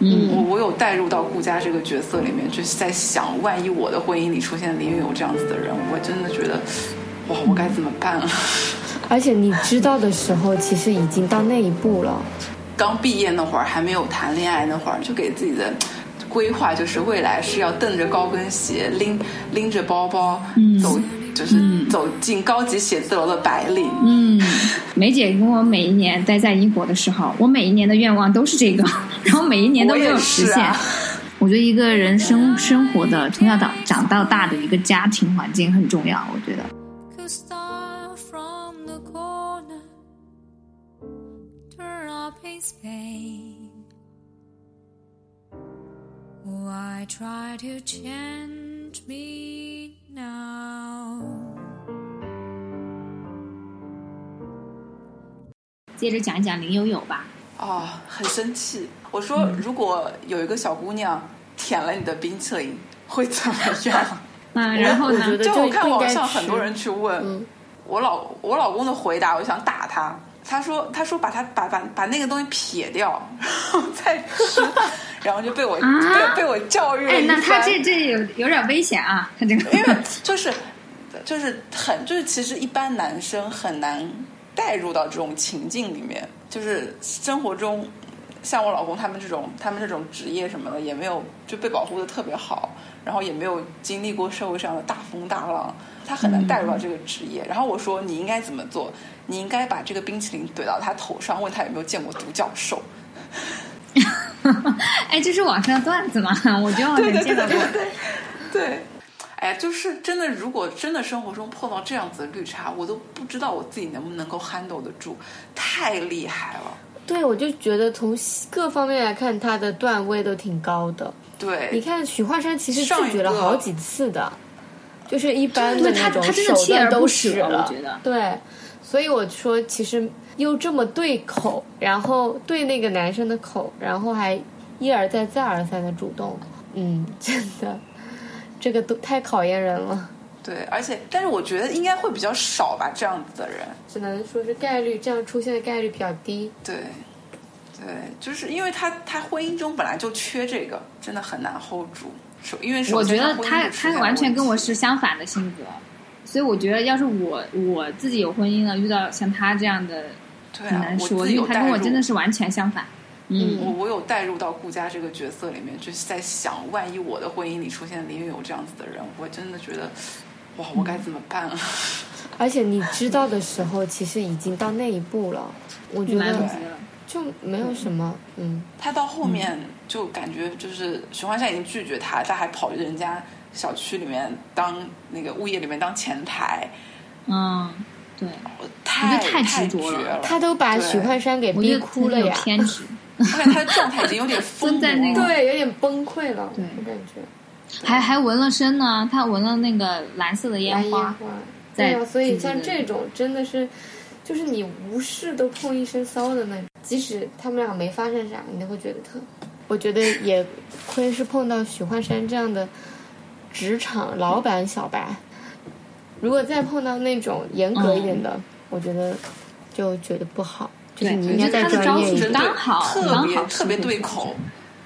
嗯，我我有带入到顾佳这个角色里面，就是在想，万一我的婚姻里出现林允有这样子的人，我真的觉得，哇，我该怎么办啊？而且你知道的时候，其实已经到那一步了。刚毕业那会儿，还没有谈恋爱那会儿，就给自己的规划就是未来是要蹬着高跟鞋，拎拎着包包走，就是走进高级写字楼的白领。嗯，梅姐跟我每一年待在英国的时候，我每一年的愿望都是这个，然后每一年都没有实现。我觉得一个人生生活的从小长长到大的一个家庭环境很重要。我觉得。could start from the corner, turn up his pain. Why try to change me now? 接着讲一讲林有有吧。哦，很生气。我说，如果有一个小姑娘舔了你的冰淇淋，会怎么样？嗯，然后呢就我看网上很多人去问、嗯我老我老公的回答，我想打他。他说他说把他把把把那个东西撇掉，然 后再吃，然后就被我、啊被被我教育了。那他这这有有点危险啊！他这个，因为就是就是很就是其实一般男生很难带入到这种情境里面，就是生活中像我老公他们这种他们这种职业什么的也没有就被保护的特别好，然后也没有经历过社会上的大风大浪，他很难带入到这个职业。然后我说你应该怎么做？你应该把这个冰淇淋怼到他头上，问他有没有见过独角兽。哎，这是网上的段子吗？我觉得好对对像见到过。对，哎呀，就是真的，如果真的生活中碰到这样子的绿茶，我都不知道我自己能不能够 handle 得住，太厉害了。对，我就觉得从各方面来看，他的段位都挺高的。对，你看许幻山其实拒绝了好几次的，就是一般的那种手段都使舍我觉得对，所以我说其实又这么对口，然后对那个男生的口，然后还一而再再而三的主动，嗯，真的，这个都太考验人了，对，而且，但是我觉得应该会比较少吧，这样子的人。只能说是概率这样出现的概率比较低。对，对，就是因为他他婚姻中本来就缺这个，真的很难 hold 住。首因为首我觉得他他完全跟我是相反的性格，所以我觉得要是我我自己有婚姻了，遇到像他这样的对啊，很难说，我自己有因为他跟我真的是完全相反。嗯，我我有带入到顾佳这个角色里面，就是在想，万一我的婚姻里出现林允有这样子的人，我真的觉得，哇，我该怎么办啊？而且你知道的时候，其实已经到那一步了，我觉得来不及了。就没有什么，嗯，他到后面就感觉就是许幻山已经拒绝他，他还跑去人家小区里面当那个物业里面当前台，嗯，对，我太我觉得太太执着了。绝了。他都把对许幻山给逼哭了呀，偏执。我感觉他的状态已经有点疯在那个。对，有点崩溃了，对。我感觉。还还纹了身呢，他纹了那个蓝色的烟花。对啊，所以像这种真的是，就是你无事都碰一身骚的那种，即使他们俩没发生啥，你都会觉得特。我觉得也亏是碰到许幻山这样的职场老板小白，如果再碰到那种严格一点的，我觉得就觉得不好。就是你应该再专业一点，刚好特刚好别特别对口。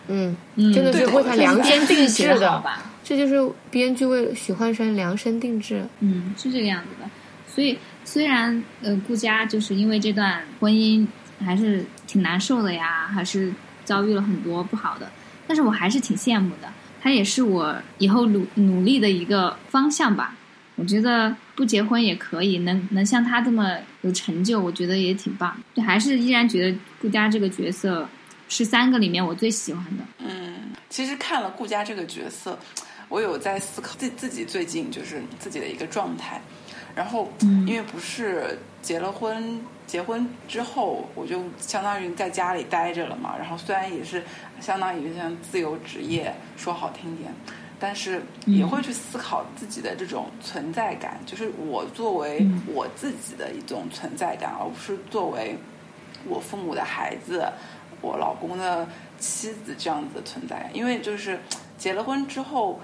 嗯，嗯，真的是为他量身定制的，吧？这就是编剧为许幻山量身定制。嗯，是这个样子的。所以虽然呃顾佳就是因为这段婚姻还是挺难受的呀，还是遭遇了很多不好的，但是我还是挺羡慕的。他也是我以后努努力的一个方向吧。我觉得不结婚也可以，能能像他这么有成就，我觉得也挺棒。就还是依然觉得顾佳这个角色是三个里面我最喜欢的。嗯，其实看了顾佳这个角色，我有在思考自自己最近就是自己的一个状态。然后，嗯因为不是结了婚，结婚之后我就相当于在家里待着了嘛。然后虽然也是相当于像自由职业，说好听点，但是也会去思考自己的这种存在感，就是我作为嗯我自己的一种存在感，而不是作为我父母的孩子、我老公的妻子这样子的存在感。因为就是结了婚之后，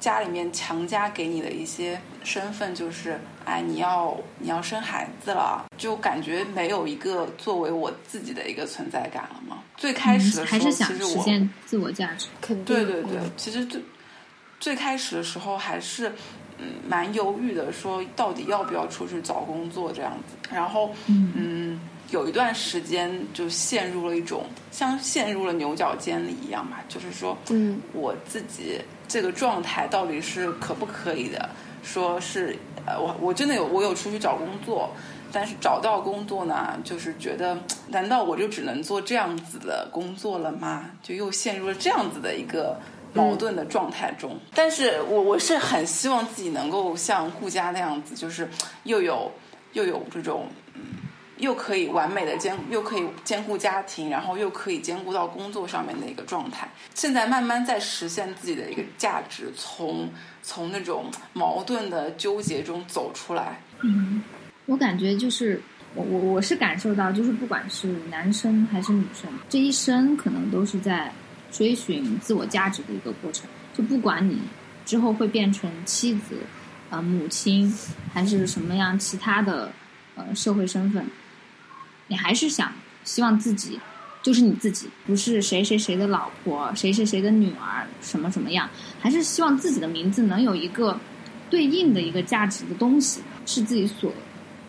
家里面强加给你的一些身份，就是哎，你要你要生孩子了，就感觉没有一个作为我自己的一个存在感了嘛？最开始的时候，还是想其实我自我价值。肯定对对对嗯，其实最最开始的时候还是嗯蛮犹豫的，说到底要不要出去找工作这样子。然后嗯嗯，有一段时间就陷入了一种像陷入了牛角尖里一样吧，就是说嗯我自己这个状态到底是可不可以的？说是呃，我我真的有我有出去找工作，但是找到工作呢，就是觉得难道我就只能做这样子的工作了吗？就又陷入了这样子的一个。矛盾的状态中，但是我我是很希望自己能够像顾佳那样子，就是又有又有这种嗯又可以完美的兼，又可以兼顾家庭，然后又可以兼顾到工作上面的一个状态。现在慢慢在实现自己的一个价值，从从那种矛盾的纠结中走出来。嗯，我感觉就是我我我是感受到，就是不管是男生还是女生，这一生可能都是在追寻自我价值的一个过程。就不管你之后会变成妻子、呃母亲，还是什么样其他的呃社会身份，你还是想希望自己就是你自己，不是谁谁谁的老婆、谁谁谁的女儿，什么什么样，还是希望自己的名字能有一个对应的一个价值的东西，是自己所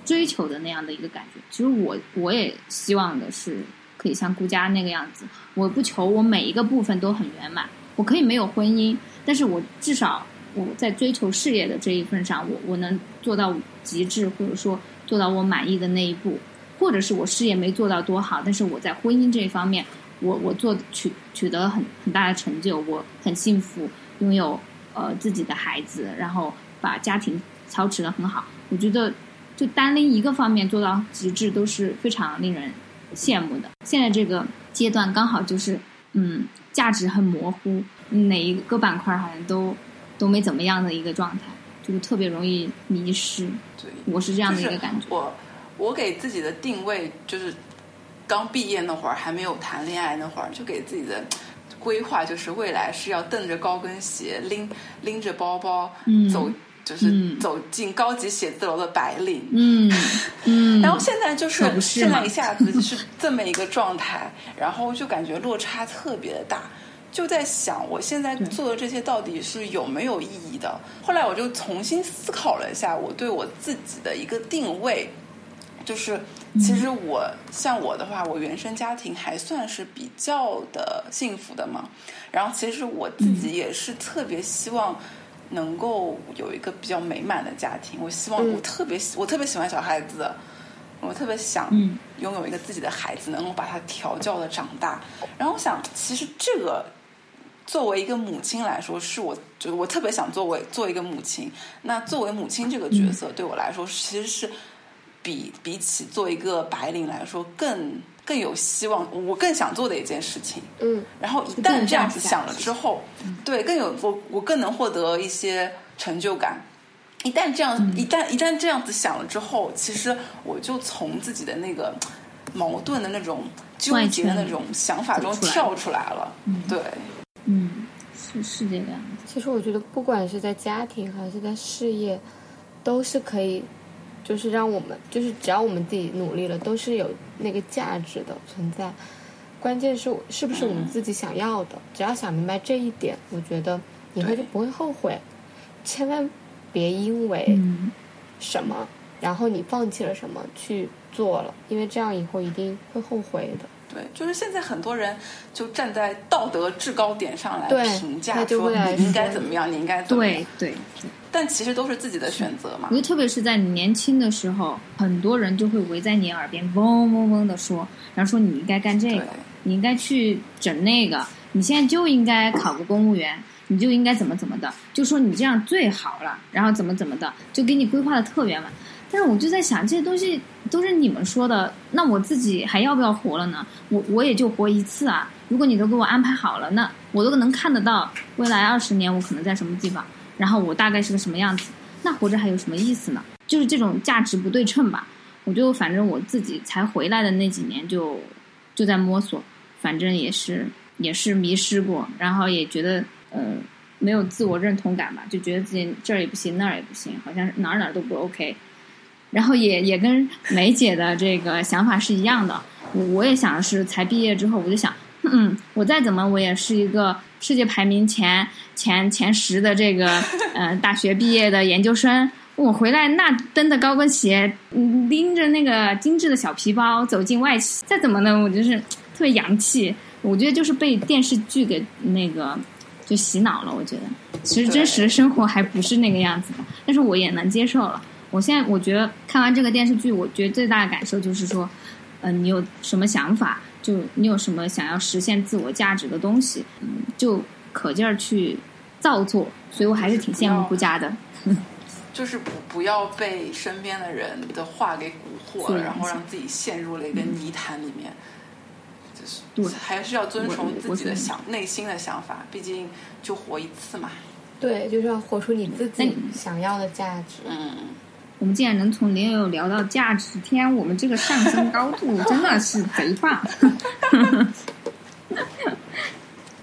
追求的那样的一个感觉。其实我我也希望的是可以像顾佳那个样子，我不求我每一个部分都很圆满，我可以没有婚姻，但是我至少我在追求事业的这一份上，我我能做到极致，或者说做到我满意的那一步，或者是我事业没做到多好，但是我在婚姻这一方面，我我做取取得很很大的成就，我很幸福，拥有呃自己的孩子，然后把家庭操持的很好。我觉得就单拎一个方面做到极致都是非常令人羡慕的。现在这个阶段刚好就是嗯价值很模糊，哪一个板块好像都都没怎么样的一个状态，就是特别容易迷失。对，我是这样的一个感觉。我我给自己的定位就是刚毕业那会儿，还没有谈恋爱那会儿，就给自己的 规划就是未来是要蹬着高跟鞋，拎拎着包包，嗯。走就是嗯。走进高级写字楼的白领。嗯。嗯，然后现在就是现在一下子是这么一个状态，然后就感觉落差特别的大，就在想我现在做的这些到底是有没有意义的。后来我就重新思考了一下我对我自己的一个定位，就是其实我像我的话，我原生家庭还算是比较的幸福的嘛。然后其实我自己也是特别希望能够有一个比较美满的家庭。我希望嗯我特别喜我特别喜欢小孩子，我特别想嗯拥有一个自己的孩子，能够把他调教的长大。然后我想，其实这个作为一个母亲来说，是我就是我特别想作为做一个母亲。那作为母亲这个角色，对我来说其实是比比起做一个白领来说更更有希望，我更想做的一件事情。嗯然后一旦这样子想了之后，对更有我我更能获得一些成就感。一旦这样，一旦一旦这样子想了之后，其实我就从自己的那个矛盾的那种纠结的那种想法中跳出来了。对，嗯，是是这个样子。其实我觉得，不管是在家庭还是在事业，都是可以，就是让我们，就是只要我们自己努力了，都是有那个价值的存在。关键是是不是我们自己想要的？只要想明白这一点，我觉得以后就不会后悔。千万别因为嗯什么，然后你放弃了什么去做了，因为这样以后一定会后悔的。对，就是现在很多人就站在道德制高点上来评价说你应该怎么样，你应该怎么样对，对对，但其实都是自己的选择嘛我觉。得特别是在你年轻的时候，很多人就会围在你耳边嗡嗡嗡的说，然后说你应该干这个，你应该去整那个，你现在就应该考个公务员，你就应该怎么怎么的，就说你这样最好了，然后怎么怎么的，就给你规划的特别满。但是我就在想，这些东西都是你们说的，那我自己还要不要活了呢？我我也就活一次啊！如果你都给我安排好了，那我都能看得到未来二十年我可能在什么地方，然后我大概是个什么样子，那活着还有什么意思呢？就是这种价值不对称吧。我就反正我自己才回来的那几年就就在摸索，反正也是也是迷失过，然后也觉得呃没有自我认同感吧，就觉得自己这儿也不行，那儿也不行，好像哪儿哪儿都不 OK。然后也也跟梅姐的这个想法是一样的，我我也想的是，才毕业之后我就想，嗯，我再怎么我也是一个世界排名前前前十的这个呃大学毕业的研究生，我回来那蹬的高跟鞋，嗯拎着那个精致的小皮包走进外企，再怎么呢，我就是特别洋气。我觉得就是被电视剧给那个就洗脑了。我觉得其实真实的生活还不是那个样子的，但是我也能接受了。我现在我觉得看完这个电视剧，我觉得最大的感受就是说，嗯、你有什么想法，就你有什么想要实现自我价值的东西，嗯，就可劲儿去造作。所以我还是挺羡慕顾佳的。就是不不要被身边的人的话给蛊惑了，然后让自己陷入了一个泥潭里面。就是对还是要遵从自己的想内心的想法，毕竟就活一次嘛。对，就是要活出你自己想要的价值。嗯，我们竟然能从零友聊到价值，天，我们这个上升高度 真的是贼棒。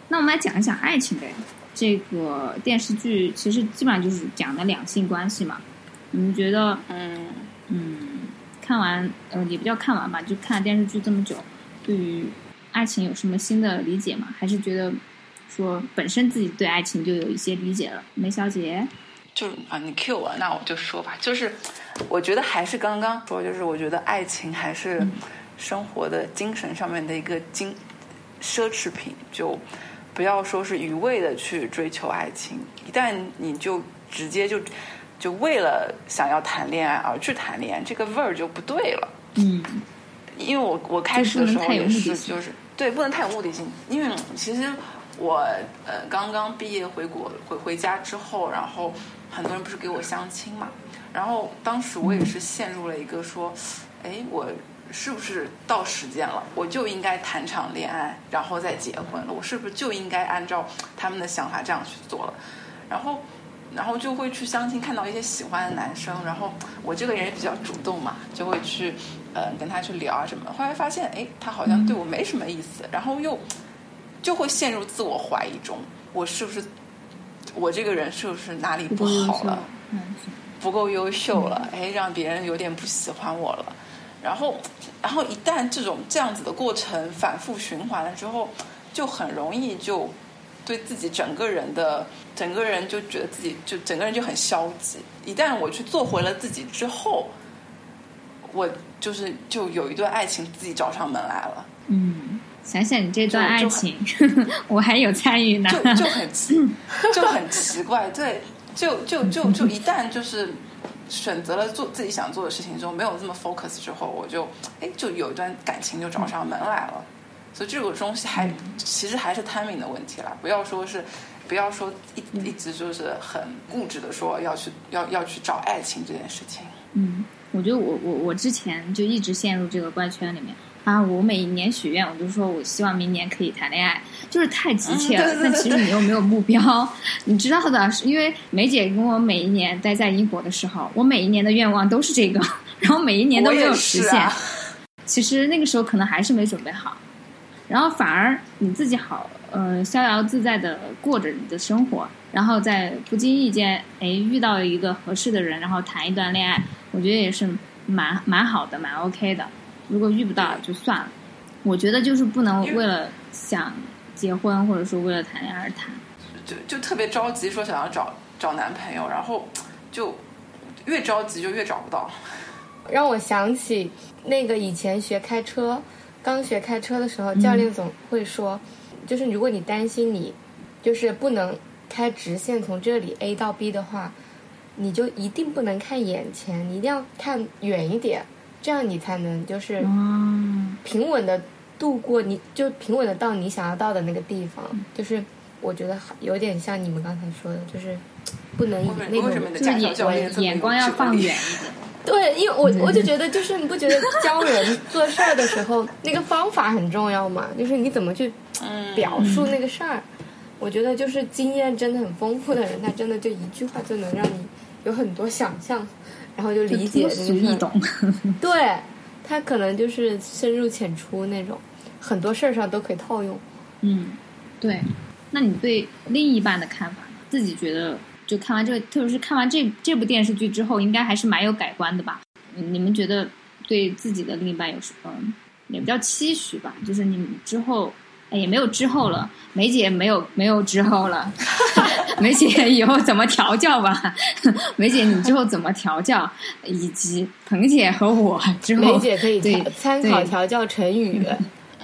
那我们来讲一讲爱情呗。这个电视剧其实基本上就是讲的两性关系嘛。你们觉得，嗯，嗯，看完呃也不叫看完吧，就看电视剧这么久，对于爱情有什么新的理解吗？还是觉得说本身自己对爱情就有一些理解了？梅小姐，就啊，你 Q 我，那我就说吧。就是我觉得还是刚刚说，就是我觉得爱情还是生活的精神上面的一个精奢侈品，就不要说是一味的去追求爱情。一旦你就直接就就为了想要谈恋爱而去谈恋爱，这个味儿就不对了。嗯因为我我开始的时候也是，就是对，不能太有目的性。因为其实我呃刚刚毕业回国回回家之后，然后很多人不是给我相亲嘛，然后当时我也是陷入了一个说，哎，我是不是到时间了，我就应该谈场恋爱，然后再结婚了？我是不是就应该按照他们的想法这样去做了？然后。然后就会去相亲，看到一些喜欢的男生，然后我这个人也比较主动嘛，就会去，呃，跟他去聊啊什么。后来发现，哎，他好像对我没什么意思，然后又就会陷入自我怀疑中，我是不是我这个人是不是哪里不好了？不够优秀了，哎，让别人有点不喜欢我了。然后，然后一旦这种这样子的过程反复循环了之后，就很容易就对自己整个人的整个人就觉得自己就整个人就很消极。一旦我去做回了自己之后，我就是就有一段爱情自己找上门来了，嗯，想想你这段爱就情，我还有参与呢。就就很奇就很奇怪，对，就就就就一旦就是选择了做自己想做的事情之后，没有这么 focus 之后，我就哎就有一段感情就找上门来了。所以这个东西还其实还是 timing 的问题啦，不要说是不要说一一直就是很固执的说要去要要去找爱情这件事情。嗯，我觉得我我我之前就一直陷入这个怪圈里面啊。我每一年许愿，我就说我希望明年可以谈恋爱，就是太急切了。嗯对对对但其实你又没有目标，你知道的，是因为梅姐跟我每一年待在英国的时候，我每一年的愿望都是这个，然后每一年都没有实现。其实那个时候可能还是没准备好，然后反而你自己好，呃，逍遥自在的过着你的生活，然后在不经意间，哎，遇到一个合适的人，然后谈一段恋爱，我觉得也是蛮蛮好的，蛮 OK 的。如果遇不到就算了，我觉得就是不能为了想结婚或者说为了谈恋爱而谈。就就特别着急说想要找找男朋友，然后就越着急就越找不到。让我想起那个以前学开车，刚学开车的时候，教练总会说，就是如果你担心你就是不能开直线从这里 A 到 B 的话，你就一定不能看眼前，你一定要看远一点，这样你才能就是嗯，平稳的度过你，就平稳的到你想要到的那个地方。就是我觉得有点像你们刚才说的，就是不能以那为什么你的种就是眼眼光要放远一点。对，因为我我就觉得，就是你不觉得教人做事儿的时候，那个方法很重要吗？就是你怎么去嗯表述那个事儿。我觉得就是经验真的很丰富的人，他真的就一句话就能让你有很多想象，然后就理解就这个易懂。对他可能就是深入浅出那种，很多事儿上都可以套用。嗯，对。那你对另一半的看法呢？自己觉得，就看完这个，特别是看完这这部电视剧之后，应该还是蛮有改观的吧？嗯你们觉得对自己的另一半有什么也比较期许吧？就是你们之后。哎也没有之后了，梅姐没有没有之后了，梅姐以后怎么调教吧？梅姐你之后怎么调教？以及彭姐和我之后，梅姐可以对参考调教陈宇。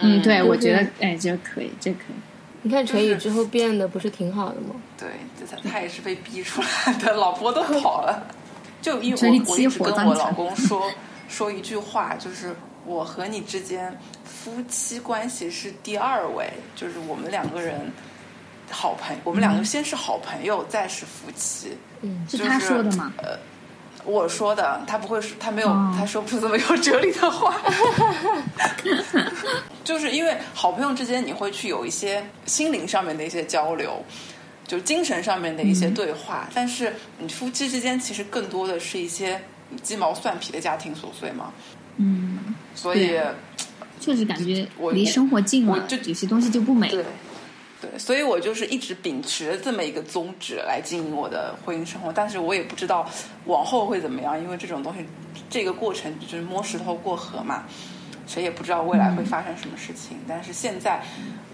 嗯，对，我觉得哎，这可以，这可以。你看陈宇之后变得不是挺好的吗？对，他他也是被逼出来的，老婆都跑了。就因为我我一直跟我老公说说一句话，就是我和你之间夫妻关系是第二位，就是我们两个人好朋我们两个先是好朋友，再是夫妻。嗯，是他就是说的吗？我说的，他不会说，他没有，哦他说不出这么有哲理的话。就是因为好朋友之间，你会去有一些心灵上面的一些交流，就精神上面的一些对话。但是你夫妻之间，其实更多的是一些鸡毛蒜皮的家庭琐碎嘛。嗯，所以对，确实感觉我离生活近了，我就有些东西就不美对。对，所以我就是一直秉持着这么一个宗旨来经营我的婚姻生活，但是我也不知道往后会怎么样，因为这种东西，这个过程就是摸石头过河嘛，谁也不知道未来会发生什么事情。但是现在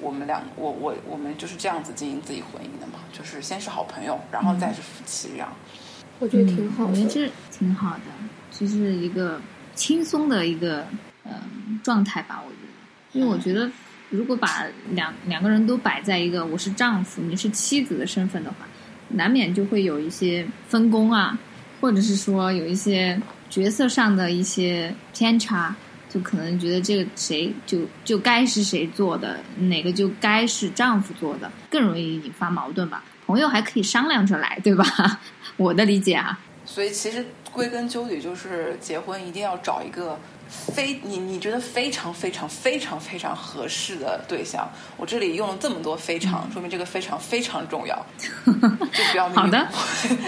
我们两，我我我们就是这样子经营自己婚姻的嘛，就是先是好朋友，然后再是夫妻，这样。我觉得挺好我觉得这挺好的，就是一个轻松的一个呃状态吧。我觉得，因为我觉得如果把两两个人都摆在一个我是丈夫，你是妻子的身份的话，难免就会有一些分工啊，或者是说有一些角色上的一些偏差。就可能觉得这个谁就就该是谁做的，哪个就该是丈夫做的，更容易引发矛盾吧。朋友还可以商量着来，对吧？我的理解啊。所以其实归根究底就是结婚一定要找一个非你你觉得非常非常非常非常合适的对象。我这里用了这么多非常，说明这个非常非常重要，就不要好的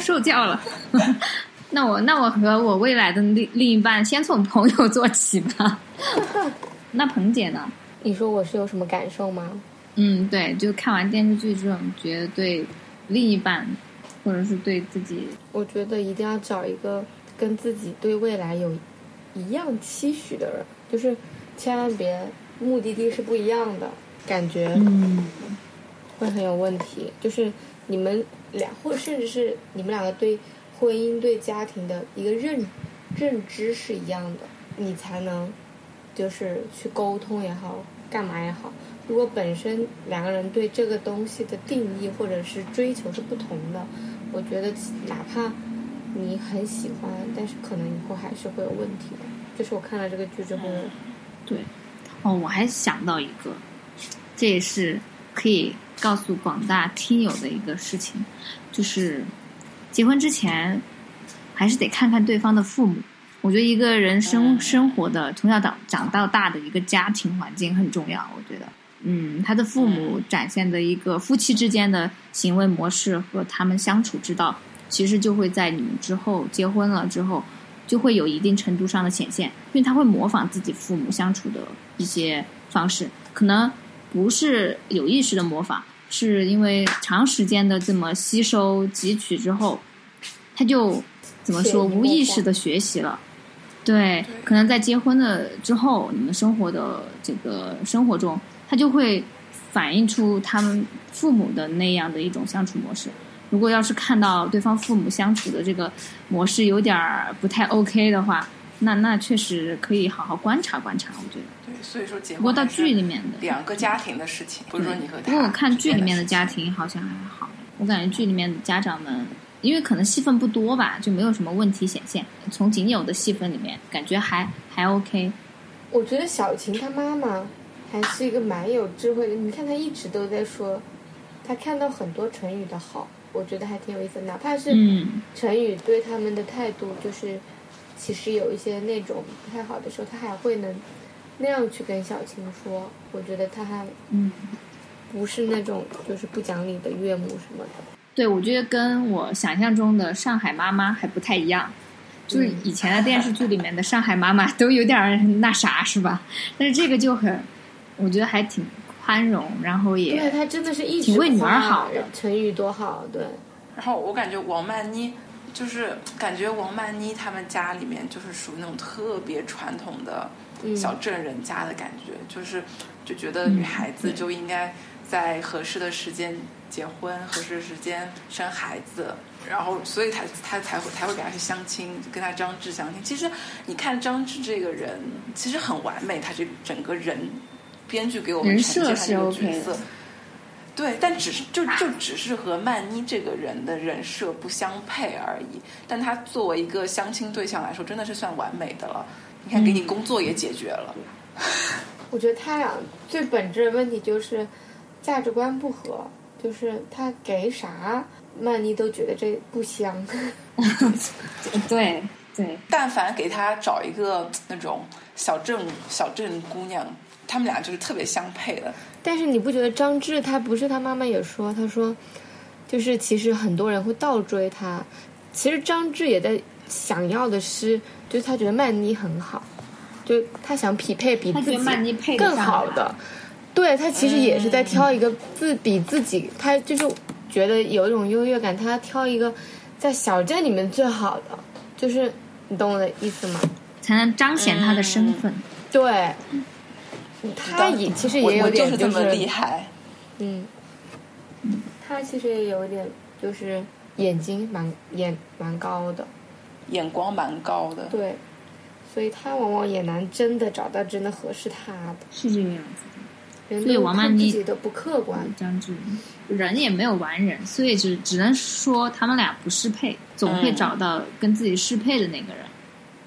受教了。那我那我和我未来的另另一半先从朋友做起吧。那彭姐呢？你说我是有什么感受吗？嗯，对，就看完电视剧之后，你觉得对另一半，或者是对自己，我觉得一定要找一个跟自己对未来有一样期许的人，就是千万别目的地是不一样的，感觉会很有问题。就是你们俩，或甚至是你们两个对婚姻、对家庭的一个认认知是一样的，你才能就是去沟通也好，干嘛也好。如果本身两个人对这个东西的定义或者是追求是不同的，我觉得哪怕你很喜欢，但是可能以后还是会有问题的。就是我看了这个剧之后，对，哦，我还想到一个，这也是可以告诉广大听友的一个事情，就是结婚之前还是得看看对方的父母。我觉得一个人生嗯生活的从小长长到大的一个家庭环境很重要，我觉得。嗯，他的父母展现的一个夫妻之间的行为模式和他们相处之道，其实就会在你们之后结婚了之后，就会有一定程度上的显现，因为他会模仿自己父母相处的一些方式，可能不是有意识的模仿，是因为长时间的这么吸收汲取之后，他就怎么说无意识的学习了。对，可能在结婚的之后，你们生活的这个生活中，他就会反映出他们父母的那样的一种相处模式。如果要是看到对方父母相处的这个模式有点儿不太 OK 的话，那那确实可以好好观察观察。我觉得，对，所以说结不过到剧里面的两个家庭的事情，不是说你和他。不过我看剧里面的家，庭好像还好，我感觉剧里面的家长们，因为可能戏份不多吧，就没有什么问题显现。从仅有的戏份里面，感觉还还 OK。我觉得小晴她妈妈还是一个蛮有智慧的。你看她一直都在说，她看到很多成语的好，我觉得还挺有意思的。哪怕是嗯，成语对他们的态度，就是其实有一些那种不太好的时候，他还会能那样去跟小青说。我觉得他还嗯不是那种就是不讲理的岳母什么的。对，我觉得跟我想象中的上海妈妈还不太一样。就是嗯以前的电视剧里面的上海妈妈都有点儿那啥，是吧？但是这个就很，我觉得还挺宽容，然后对，也她真的是一直挺为女儿好的成语多好，对。然后我感觉王曼妮就是感觉王曼妮他们家里面就是属于那种特别传统的嗯小镇人家的感觉，就是就觉得女孩子就应该在合适的时间结婚，合适的时间生孩子。然后，所以他他才会才会给他去相亲，跟他张志相亲。其实你看张志这个人，其实很完美，他这整个人编剧给我们呈现他设是这个角色的。对，但只是就就只是和曼妮这个人的人设不相配而已。但他作为一个相亲对象来说，真的是算完美的了。你看，给你工作也解决了。我觉得他俩最本质的问题就是价值观不合，就是他给啥曼妮都觉得这不香。对对，但凡给他找一个那种小镇小镇姑娘，他们俩就是特别相配的。但是你不觉得张智他不是他妈妈也说，他说就是其实很多人会倒追他，其实张智也在想要的是，就是他觉得曼妮很好，就他想匹配比自己他觉得曼妮配更好的。对他其实也是在挑一个自比自己，他就是觉得有一种优越感，他要挑一个在小镇里面最好的，就是你懂我的意思吗？才能彰显他的身份。对，他也其实也有我我就是这么厉害。嗯，他其实也有一点，就是眼睛蛮眼蛮高的，眼光蛮高的，对，所以他往往也难真的找到真的合适他的。是这个样子。人所以王曼妮自己都不客观，张智人也没有完人，所以只只能说他们俩不适配，总会嗯找到跟自己适配的那个人。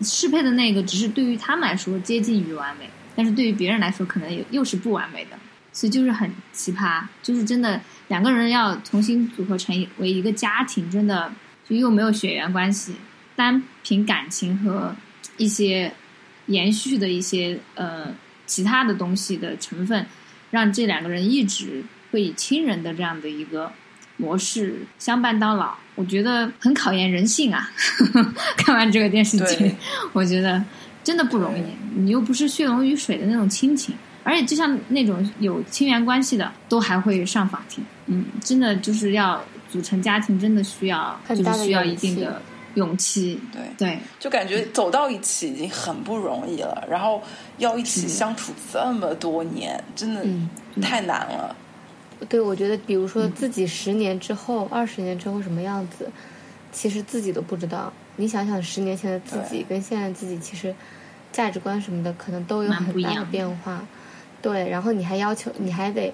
适配的那个只是对于他们来说接近于完美，但是对于别人来说可能又又是不完美的，所以就是很奇葩。就是真的两个人要重新组合成为一个家庭，真的就又没有血缘关系，单凭感情和一些延续的一些呃其他的东西的成分，让这两个人一直会以亲人的这样的一个模式相伴到老，我觉得很考验人性啊！看完这个电视剧，我觉得真的不容易。你又不是血浓于水的那种亲情，而且就像那种有亲缘关系的，都还会上法庭。嗯，真的就是要组成家庭，真的需要很大的就是需要勇一定气的勇气。对对，就感觉走到一起已经很不容易了，然后要一起相处这么多年，真的嗯太难了。对，我觉得比如说自己十年之后、二十年之后什么样子，其实自己都不知道。你想想，十年前的自己跟现在自己，其实价值观什么的可能都有很大的变化。对，然后你还要求，你还得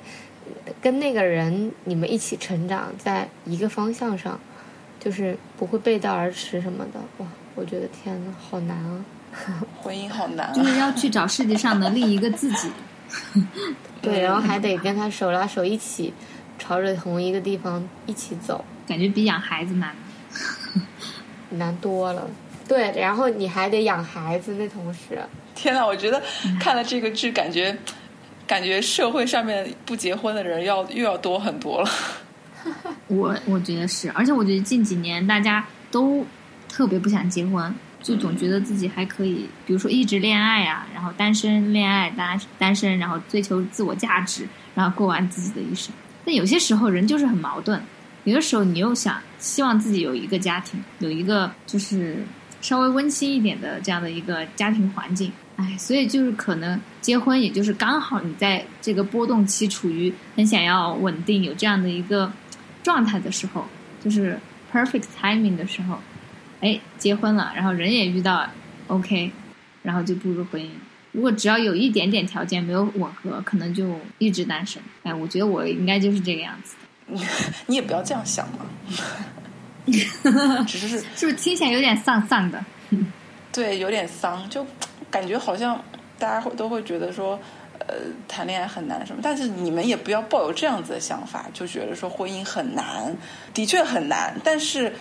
跟那个人你们一起成长在一个方向上，就是不会背道而驰什么的。哇，我觉得天呐，好难啊！婚姻好难啊！就是要去找世界上的另一个自己。对，然后还得跟他手拉手一起朝着同一个地方一起走。感觉比养孩子难。难多了。对，然后你还得养孩子，那同时，天呐，我觉得看了这个剧，感觉感觉社会上面不结婚的人要又要多很多了。我我觉得是，而且我觉得近几年大家都特别不想结婚，就总觉得自己还可以，比如说一直恋爱啊，然后单身、恋爱、单单身，然后追求自我价值，然后过完自己的一生。但有些时候人就是很矛盾，有的时候你又想希望自己有一个家庭，有一个就是稍微温馨一点的这样的一个家庭环境。哎，所以就是可能结婚，也就是刚好你在这个波动期处于很想要稳定，有这样的一个状态的时候，就是 perfect timing 的时候，哎，结婚了，然后人也遇到 OK，然后就步入婚姻。如果只要有一点点条件没有吻合，可能就一直单身。哎，我觉得我应该就是这个样子的，你也不要这样想嘛，只是 是不是听起来有点丧丧的？对有点丧，就感觉好像大家会都会觉得说，呃，谈恋爱很难什么，但是你们也不要抱有这样子的想法，就觉得说婚姻很难，的确很难，但是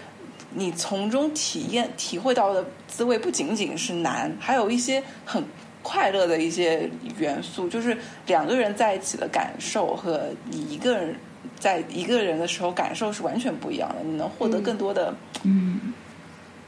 你从中体验体会到的滋味不仅仅是难，还有一些很快乐的一些元素，就是两个人在一起的感受和你一个人在一个人的时候感受是完全不一样的，你能获得嗯更多的嗯，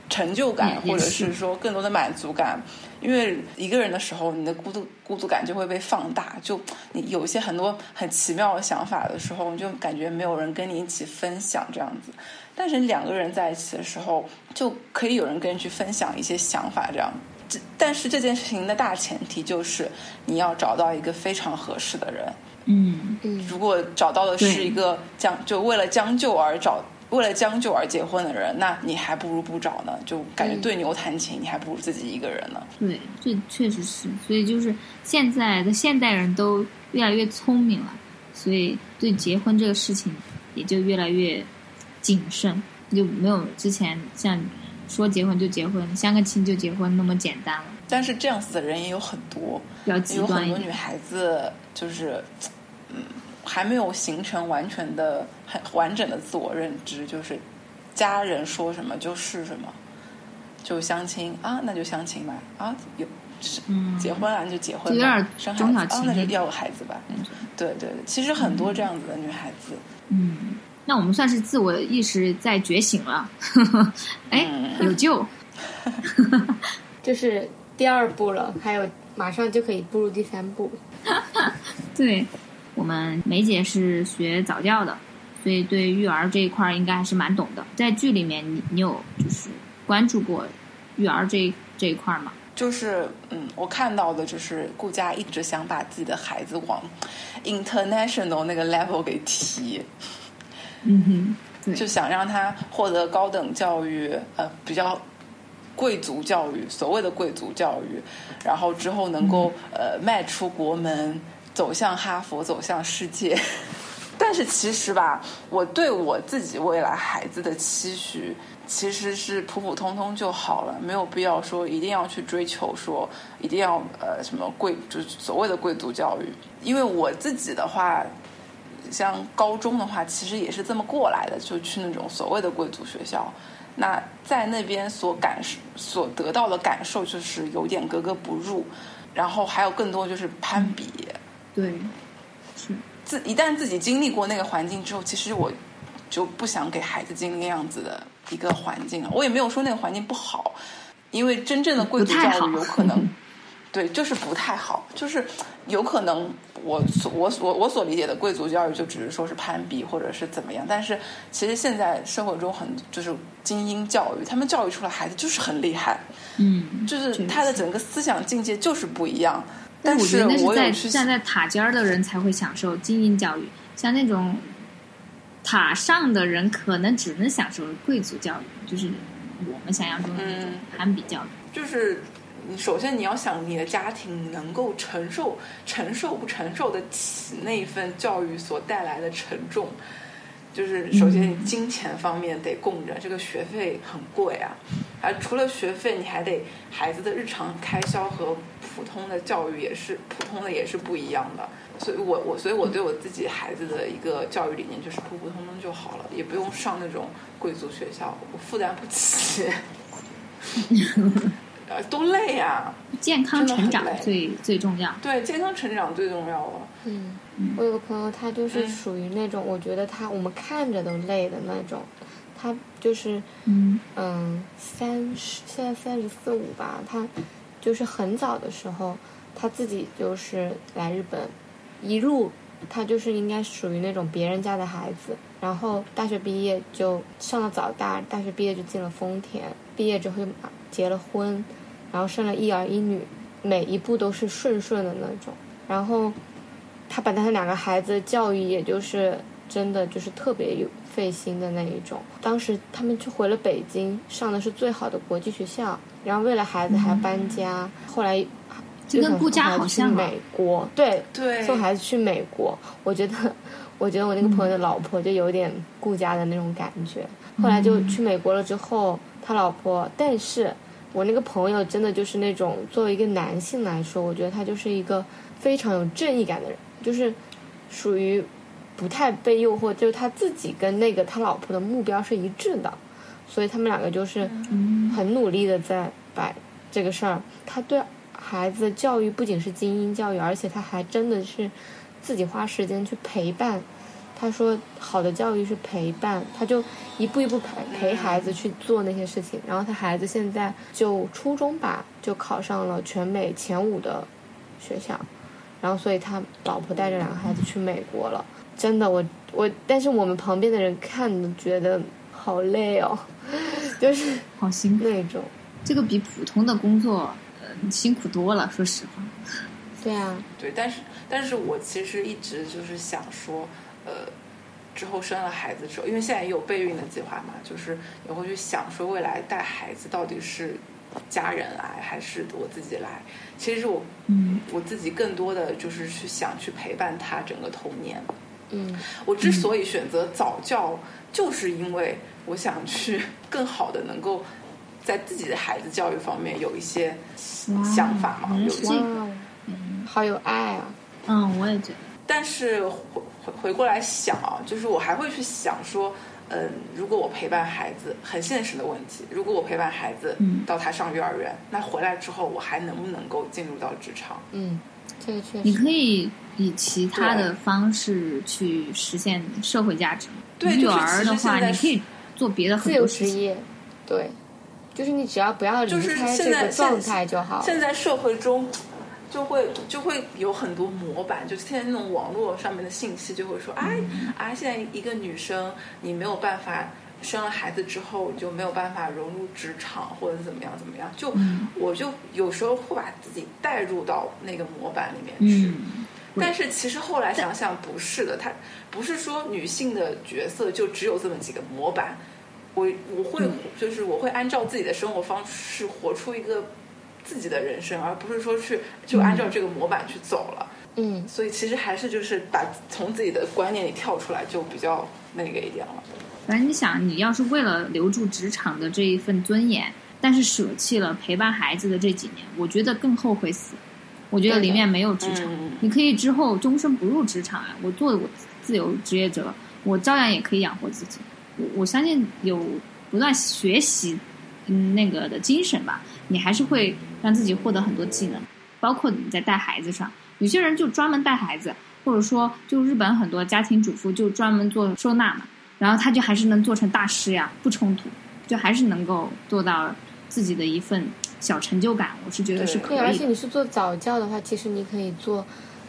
成就感，或者是说更多的满足感。因为一个人的时候，你的孤独孤独感就会被放大。就你有一些很多很奇妙的想法的时候，你就感觉没有人跟你一起分享这样子。但是两个人在一起的时候，就可以有人跟你去分享一些想法，这样。这但是这件事情的大前提就是你要找到一个非常合适的人。嗯嗯如果找到的是一个将就为了将就而找，为了将就而结婚的人，那你还不如不找呢。就感觉嗯对牛弹琴，你还不如自己一个人呢。对，这确实是，所以就是现在的现代人都越来越聪明了，所以对结婚这个事情也就越来越谨慎，就没有之前像说结婚就结婚，相个亲就结婚那么简单了，但是这样子的人也有很多，比较极有。很多女孩子就是，嗯，还没有形成完全的、很完整的自我认知，就是家人说什么就是什么，就相亲啊，那就相亲吧，啊，有是嗯，结婚啊，就结婚就有吧点，生孩子啊，那就情那种要个孩子吧。对对对，其实很多这样子的女孩子，嗯，那我们算是自我意识在觉醒了，哎，嗯。有救。就是第二步了，还有马上就可以步入第三步。对，我们梅姐是学早教的，所以对育儿这一块儿应该还是蛮懂的。在剧里面，你你有就是关注过育儿这这一块儿吗？就是嗯，我看到的就是顾佳一直想把自己的孩子往 international 那个 level 给提，嗯哼，对，就想让他获得高等教育，呃，比较贵族教育，所谓的贵族教育，然后之后能够、呃迈出国门，走向哈佛，走向世界。但是其实吧，我对我自己未来孩子的期许，其实是普普通通就好了，没有必要说一定要去追求说一定要呃什么贵，就是所谓的贵族教育。因为我自己的话，像高中的话，其实也是这么过来的，就去那种所谓的贵族学校。那在那边所感受、所得到的感受，就是有点格格不入，然后还有更多就是攀比。对，是，自一旦自己经历过那个环境之后，其实我就不想给孩子经历那样子的一个环境了。我也没有说那个环境不好，因为真正的贵族教育有可能，对，就是不太好，就是有可能我所我所我所理解的贵族教育就只是说是攀比或者是怎么样，但是其实现在生活中很就是精英教育，他们教育出来孩子就是很厉害，嗯，就是他的整个思想境界就是不一样。但我觉得那是在站在塔尖儿的人才会享受精英教育，像那种塔上的人，可能只能享受贵族教育，就是我们想象中的那种嗯攀比教育。就是你首先你要想你的家庭能够承受承受不承受得起那一份教育所带来的沉重。就是首先你金钱方面得供着，这个学费很贵啊，而除了学费，你还得孩子的日常开销和普通的教育也是普通的也是不一样的。所以我我所以我对我自己孩子的一个教育理念就是普普通通就好了，也不用上那种贵族学校，我负担不起。呃，都累呀、健康成长最最重要。对，健康成长最重要了。嗯，我有个朋友，他就是嗯属于那种，我觉得他我们看着都累的那种，他就是嗯。嗯三十，现在三十四五吧，他就是很早的时候，他自己就是来日本，一路他就是应该属于那种别人家的孩子，然后大学毕业就上了早大，大学毕业就进了丰田，毕业之后就结了婚，然后生了一儿一女，每一步都是顺顺的那种，然后他把他两个孩子教育，也就是真的就是特别有费心的那一种。当时他们就回了北京，上的是最好的国际学校，然后为了孩子还要搬家，后来就跟顾家好像美国，对，对，送孩子去美国，我觉得，我觉得我那个朋友的老婆就有点顾家的那种感觉。后来就去美国了之后，他老婆，但是我那个朋友真的就是那种作为一个男性来说，我觉得他就是一个非常有正义感的人，就是属于不太被诱惑，就是他自己跟那个他老婆的目标是一致的，所以他们两个就是嗯很努力的在把这个事儿，他对孩子的教育不仅是精英教育，而且他还真的是自己花时间去陪伴。他说好的教育是陪伴，他就一步一步陪陪孩子去做那些事情。然后他孩子现在就初中吧，就考上了全美前五的学校，然后所以他老婆带着两个孩子去美国了。真的，我我，但是我们旁边的人看的觉得好累哦，就是好辛苦。那种。这个比普通的工作呃辛苦多了，说实话。对啊，对，但是但是我其实一直就是想说，呃，之后生了孩子之后，因为现在也有备孕的计划嘛，就是也会去想说，未来带孩子到底是家人来还是我自己来？其实我嗯我自己更多的就是去想去陪伴他整个童年。嗯我之所以选择早教，就是因为我想去 更好的能够在自己的孩子教育方面有一些想法嘛，有哇原来是这个哦，好有爱啊！嗯，我也觉得。但是回回回过来想啊，就是我还会去想说，嗯，如果我陪伴孩子，很现实的问题，如果我陪伴孩子嗯到他上幼儿园，那回来之后我还能不能够进入到职场？嗯，这个确实你。可以以其他的方式去实现社会价值。对育儿的话，你可以做别的自由很多事情。职业，对，就是你只要不要离就是开现在这个状态就好了。现在社会中就会就会有很多模板，就是现在那种网络上面的信息就会说，哎啊，现在一个女生你没有办法。生了孩子之后就没有办法融入职场，或者怎么样怎么样，就、嗯我就有时候会把自己带入到那个模板里面去。嗯，但是其实后来想想不是的，它不是说女性的角色就只有这么几个模板。我我会嗯就是我会按照自己的生活方式活出一个自己的人生，而不是说去就按照这个模板去走了。嗯，所以其实还是就是把从自己的观念里跳出来，就比较那个一点了。反正你想，你要是为了留住职场的这一份尊严，但是舍弃了陪伴孩子的这几年，我觉得更后悔死。我觉得里面没有职场，嗯你可以之后终身不入职场啊！我做我自由职业者，我照样也可以养活自己。我我相信有不断学习，嗯，那个的精神吧，你还是会让自己获得很多技能，包括你在带孩子上。有些人就专门带孩子，或者说就日本很多家庭主妇就专门做收纳嘛，然后他就还是能做成大师呀，不冲突，就还是能够做到自己的一份小成就感。我是觉得是可以的。且你是做早教的话，其实你可以做，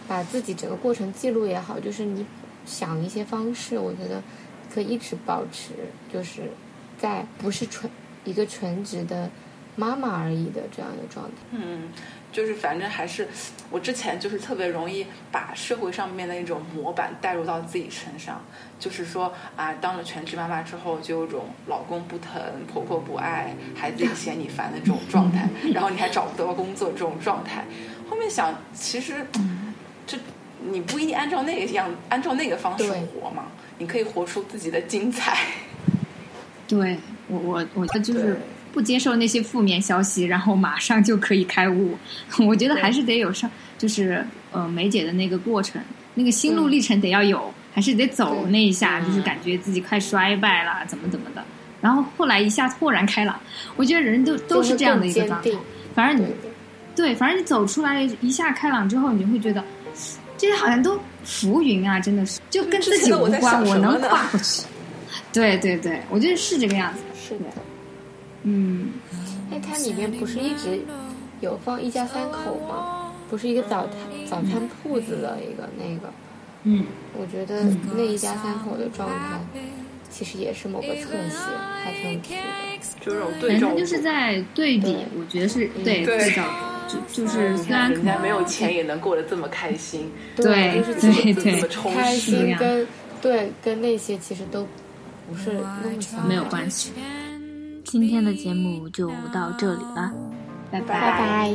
把自己整个过程记录也好，就是你想一些方式，我觉得可以一直保持，就是在不是纯一个全职的妈妈而已的这样一个状态。嗯，就是反正还是我之前就是特别容易把社会上面的一种模板带入到自己身上，就是说啊，当了全职妈妈之后，就有种老公不疼、婆婆不爱、孩子也嫌你烦的这种状态，然后你还找不到工作这种状态。后面想，其实这你不一定按照那个样，按照那个方式活嘛，你可以活出自己的精彩。对我我我觉得就是对不接受那些负面消息，然后马上就可以开悟。我觉得还是得有上，就是呃梅姐的那个过程，那个心路历程得要有，还是得走那一下，嗯就是感觉自己快衰败了，怎么怎么的。然后后来一下豁然开朗，我觉得人都都是这样的一个状态。反正你对反正你走出来一下开朗之后，你就会觉得这些好像都浮云啊，真的是就跟自己无关，我能跨过去。对对对，我觉得是这个样子。是的。嗯，哎，它里面不是一直有放一家三口吗？不是一个早餐早餐铺子的一个那个，嗯，我觉得那一家三口的状态，其实也是某个侧写，还挺有趣的。就这种对照组，反正就是在对比对，我觉得是嗯对对对照，就就是虽然人家没有钱也能过得这么开心，对就是这么充开实。心跟对跟那些其实都不是那么相没有关系。今天的节目就到这里了，拜拜。